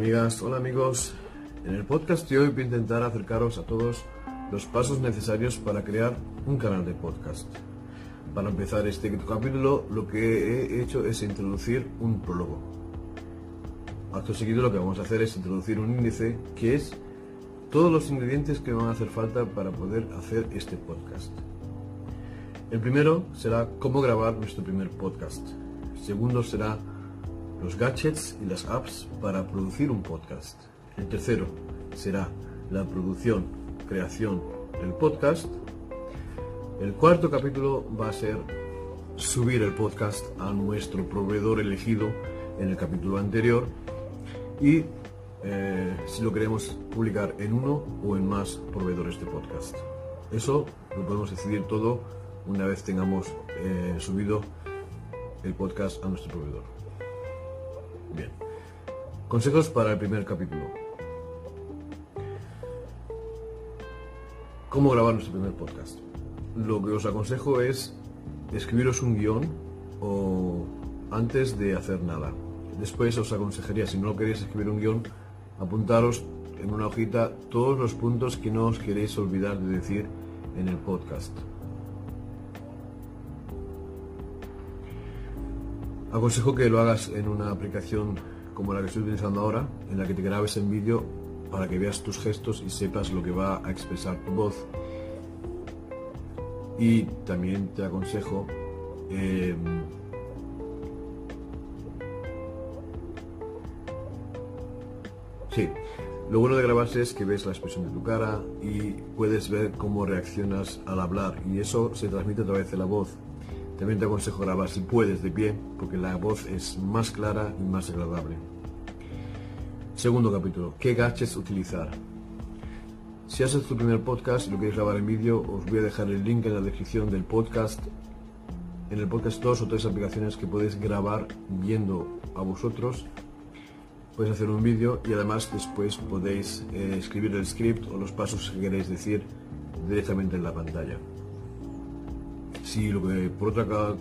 amigas, hola amigos. En el podcast de hoy voy a intentar acercaros a todos los pasos necesarios para crear un canal de podcast. Para empezar este capítulo lo que he hecho es introducir un prólogo. Acto seguido lo que vamos a hacer es introducir un índice que es todos los ingredientes que van a hacer falta para poder hacer este podcast. El primero será cómo grabar nuestro primer podcast. El segundo será los gadgets y las apps para producir un podcast. El tercero será la producción, creación del podcast. El cuarto capítulo va a ser subir el podcast a nuestro proveedor elegido en el capítulo anterior y eh, si lo queremos publicar en uno o en más proveedores de podcast. Eso lo podemos decidir todo una vez tengamos eh, subido el podcast a nuestro proveedor. Bien. Consejos para el primer capítulo. ¿Cómo grabar nuestro primer podcast? Lo que os aconsejo es escribiros un guion o antes de hacer nada. Después os aconsejaría, si no queréis escribir un guion, apuntaros en una hojita todos los puntos que no os queréis olvidar de decir en el podcast. Aconsejo que lo hagas en una aplicación como la que estoy utilizando ahora, en la que te grabes en vídeo para que veas tus gestos y sepas lo que va a expresar tu voz. Y también te aconsejo em, Sí, lo bueno de grabarse es que ves la expresión de tu cara y puedes ver cómo reaccionas al hablar y eso se transmite a través de la voz. También te aconsejo grabar si puedes de pie, porque la voz es más clara y más agradable. Segundo capítulo, ¿qué gadgets utilizar? Si haces tu primer podcast y lo quieres grabar en vídeo, os voy a dejar el link en la descripción del podcast. En el podcast dos o tres aplicaciones que podéis grabar viendo a vosotros. Podéis hacer un vídeo y además después podéis eh, escribir el script o los pasos que queréis decir directamente en la pantalla. Si lo que, por otra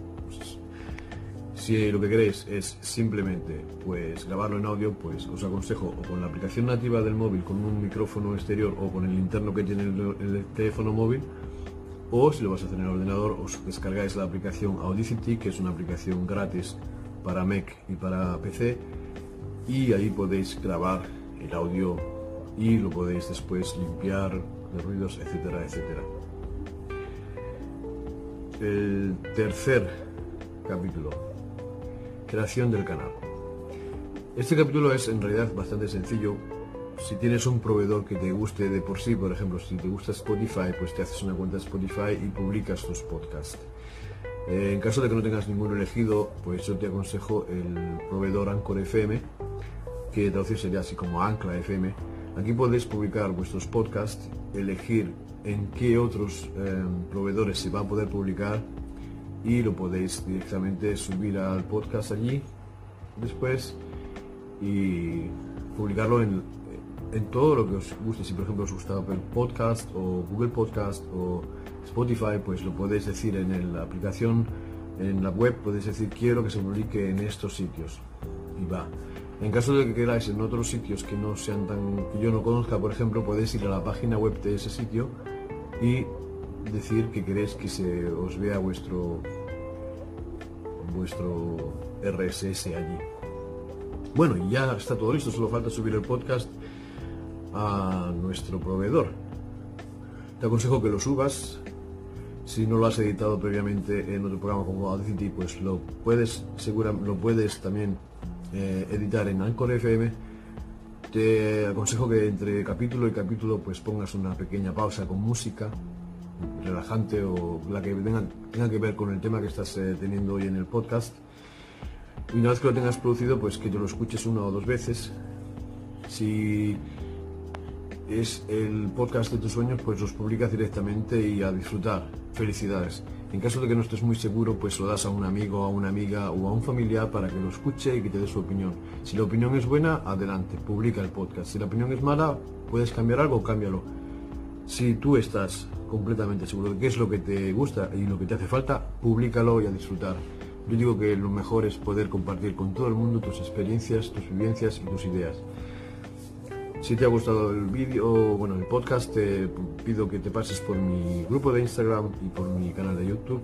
si lo que queréis es simplemente pues grabarlo en audio, pues os aconsejo o con la aplicación nativa del móvil, con un micrófono exterior o con el interno que tiene el, teléfono móvil, o si lo vas a hacer en el ordenador, os descargáis la aplicación Audacity, que es una aplicación gratis para Mac y para PC, y ahí podéis grabar el audio y lo podéis después limpiar de ruidos, etcétera, etcétera el tercer capítulo, creación del canal. Este capítulo es en realidad bastante sencillo. Si tienes un proveedor que te guste de por sí, por ejemplo, si te gusta Spotify, pues te haces una cuenta Spotify y publicas tus podcasts. Eh, en caso de que no tengas ninguno elegido, pues yo te aconsejo el proveedor Anchor FM, que traducir sería así como Ancla FM. Aquí podéis publicar vuestros podcasts, elegir en qué otros em, proveedores se va a poder publicar y lo podéis directamente subir al podcast allí después y publicarlo en, en todo lo que os guste. Si por ejemplo os gusta Apple Podcast o Google Podcast o Spotify, pues lo podéis decir en la aplicación, en la web, podéis decir quiero que se publique en estos sitios y va. En caso de que queráis en otros sitios que no sean tan que yo no conozca, por ejemplo, podéis ir a la página web de ese sitio y decir que queréis que se os vea vuestro vuestro RSS allí. Bueno, y ya está todo listo, solo falta subir el podcast a nuestro proveedor. Te aconsejo que lo subas. Si no lo has editado previamente en otro programa como Audacity, pues lo puedes, segura, lo puedes también eh, editar en Anchor FM te aconsejo que entre capítulo y capítulo pues pongas una pequeña pausa con música relajante o la que tenga, tenga que ver con el tema que estás eh, teniendo hoy en el podcast. Y una vez que lo tengas producido, pues que te lo escuches una o dos veces. Si es el podcast de tus sueños, pues los publicas directamente y a disfrutar. Felicidades. En caso de que no estés muy seguro, pues lo das a un amigo, a una amiga o a un familiar para que lo escuche y que te dé su opinión. Si la opinión es buena, adelante, publica el podcast. Si la opinión es mala, puedes cambiar algo, cámbialo. Si tú estás completamente seguro de qué es lo que te gusta y lo que te hace falta, públicalo y a disfrutar. Yo digo que lo mejor es poder compartir con todo el mundo tus experiencias, tus vivencias y tus ideas. Si te ha gustado el vídeo, bueno, el podcast, te pido que te pases por mi grupo de Instagram y por mi canal de YouTube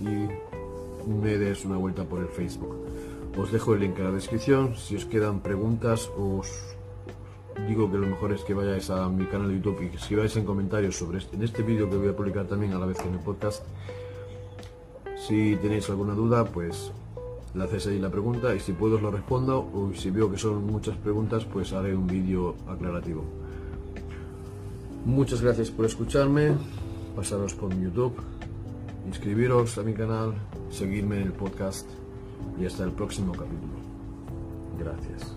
y me des una vuelta por el Facebook. Os dejo el link en la descripción. Si os quedan preguntas, os digo que lo mejor es que vayáis a mi canal de YouTube y que escribáis en comentarios sobre este, en este vídeo que voy a publicar también a la vez que en el podcast. Si tenéis alguna duda, pues le haces ahí la pregunta y si puedo os lo respondo o si veo que son muchas preguntas, pues haré un vídeo aclarativo. Muchas gracias por escucharme, pasaros por YouTube, inscribiros a mi canal, seguirme en el podcast y hasta el próximo capítulo. Gracias.